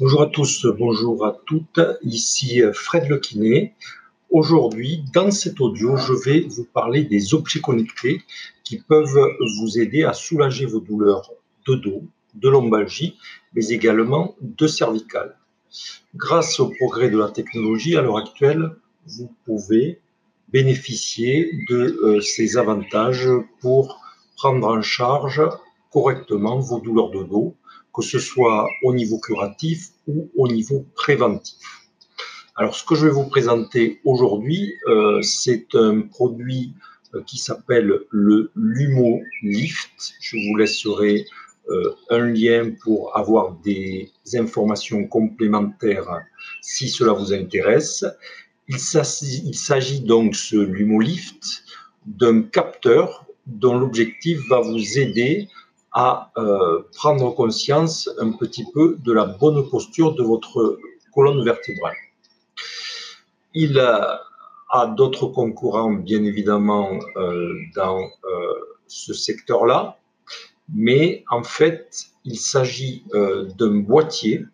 Bonjour à tous, bonjour à toutes, ici Fred Lequinet. Aujourd'hui, dans cet audio, je vais vous parler des objets connectés qui peuvent vous aider à soulager vos douleurs de dos, de lombalgie, mais également de cervicales. Grâce au progrès de la technologie, à l'heure actuelle, vous pouvez bénéficier de euh, ces avantages pour prendre en charge correctement vos douleurs de dos, que ce soit au niveau curatif ou au niveau préventif. Alors, ce que je vais vous présenter aujourd'hui, euh, c'est un produit euh, qui s'appelle le Lumo Lift. Je vous laisserai euh, un lien pour avoir des informations complémentaires si cela vous intéresse. Il s'agit donc, ce Lumo Lift, d'un capteur dont l'objectif va vous aider à euh, prendre conscience un petit peu de la bonne posture de votre colonne vertébrale. Il a, d'autres concurrents, bien évidemment, euh, dans euh, ce secteur-là, mais en fait, il s'agit d'un boîtier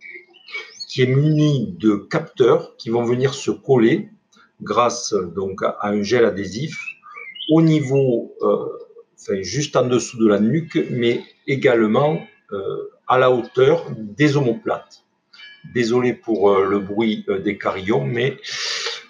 qui est muni de capteurs qui vont venir se coller grâce donc à un gel adhésif au niveau juste en dessous de la nuque, mais également euh, à la hauteur des omoplates. Désolé pour euh, le bruit euh, des carillons, mais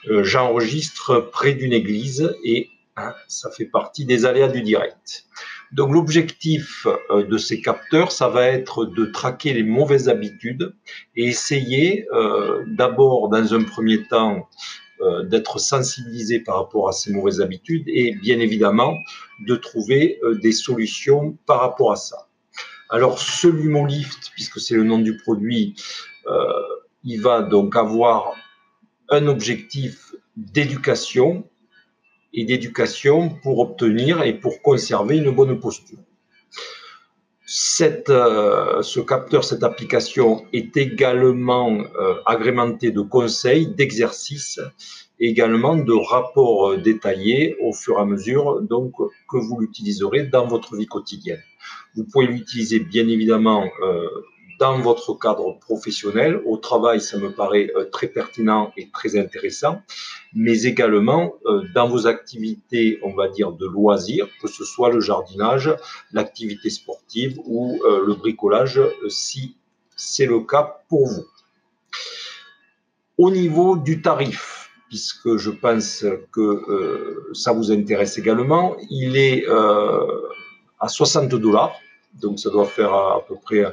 j'enregistre près d'une église et hein, ça fait partie des aléas du direct. Donc l'objectif de ces capteurs, ça va être de traquer les mauvaises habitudes et essayer d'abord, dans un premier temps, euh, d'être sensibilisé par rapport à ces mauvaises habitudes et bien évidemment de trouver euh, des solutions par rapport à ça. Alors ce Lumolift, puisque c'est le nom du produit, euh, il va donc avoir un objectif d'éducation et d'éducation pour obtenir et pour conserver une bonne posture. Cette, euh, ce capteur, cette application est également euh, agrémenté de conseils, d'exercices, également de rapports euh, détaillés au fur et à mesure donc, que vous l'utiliserez dans votre vie quotidienne. Vous pouvez l'utiliser bien évidemment dans votre cadre professionnel. Au travail, ça me paraît euh, très pertinent et très intéressant, mais également euh, dans vos activités, on va dire, de loisirs, que ce soit le jardinage, l'activité sportive ou euh, le bricolage, si c'est le cas pour vous. Au niveau du tarif, puisque je pense que ça vous intéresse également, il est à 60 dollars donc ça doit faire à, peu près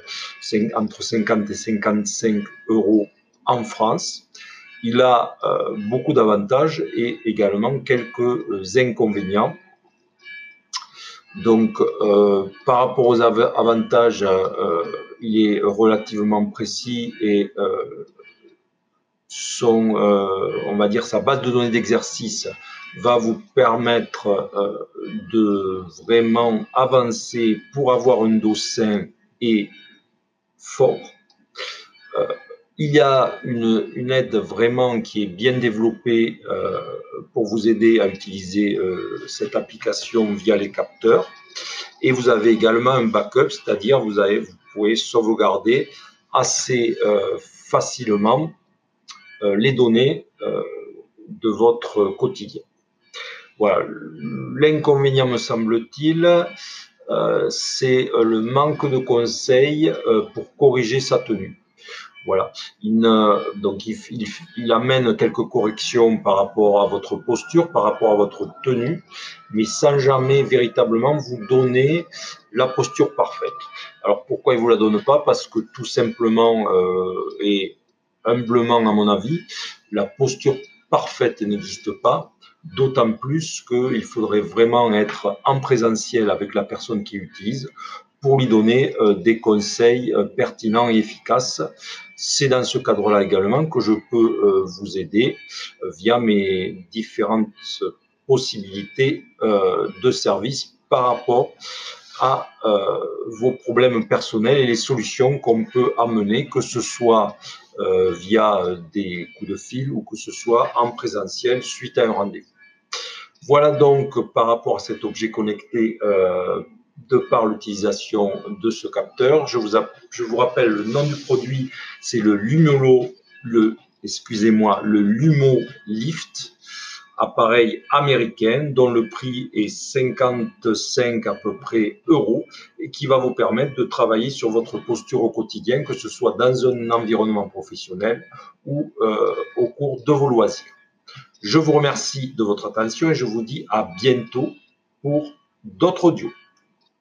entre 50 et 55 euros en France. Il a euh, beaucoup d'avantages et également quelques inconvénients. Donc, euh, par rapport aux avantages, euh, il est relativement précis et son, on va dire, sa base de données d'exercice va vous permettre euh, de vraiment avancer pour avoir un dos sain et fort. Euh, il y a une, aide vraiment qui est bien développée euh, pour vous aider à utiliser cette application via les capteurs. Et vous avez également un backup, c'est-à-dire vous, vous pouvez sauvegarder assez facilement les données de votre quotidien. Voilà. L'inconvénient, me semble-t-il, euh, c'est euh, le manque de conseils euh, pour corriger sa tenue. Voilà. Il, donc, il, amène quelques corrections par rapport à votre posture, par rapport à votre tenue, mais sans jamais véritablement vous donner la posture parfaite. Alors, pourquoi il vous la donne pas? Parce que tout simplement et humblement, à mon avis, la posture parfaite n'existe pas d'autant plus qu'il faudrait vraiment être en présentiel avec la personne qui utilise pour lui donner euh, des conseils euh, pertinents et efficaces. C'est dans ce cadre-là également que je peux euh, vous aider via mes différentes possibilités de service par rapport à vos problèmes personnels et les solutions qu'on peut amener, que ce soit via des coups de fil ou que ce soit en présentiel suite à un rendez-vous. Voilà donc par rapport à cet objet connecté de par l'utilisation de ce capteur. Je vous, rappelle le nom du produit, c'est le Lumolo, excusez-moi, le Lumo Lift appareil américain dont le prix est 55 à peu près euros et qui va vous permettre de travailler sur votre posture au quotidien, que ce soit dans un environnement professionnel ou euh, au cours de vos loisirs. Je vous remercie de votre attention et je vous dis à bientôt pour d'autres audios.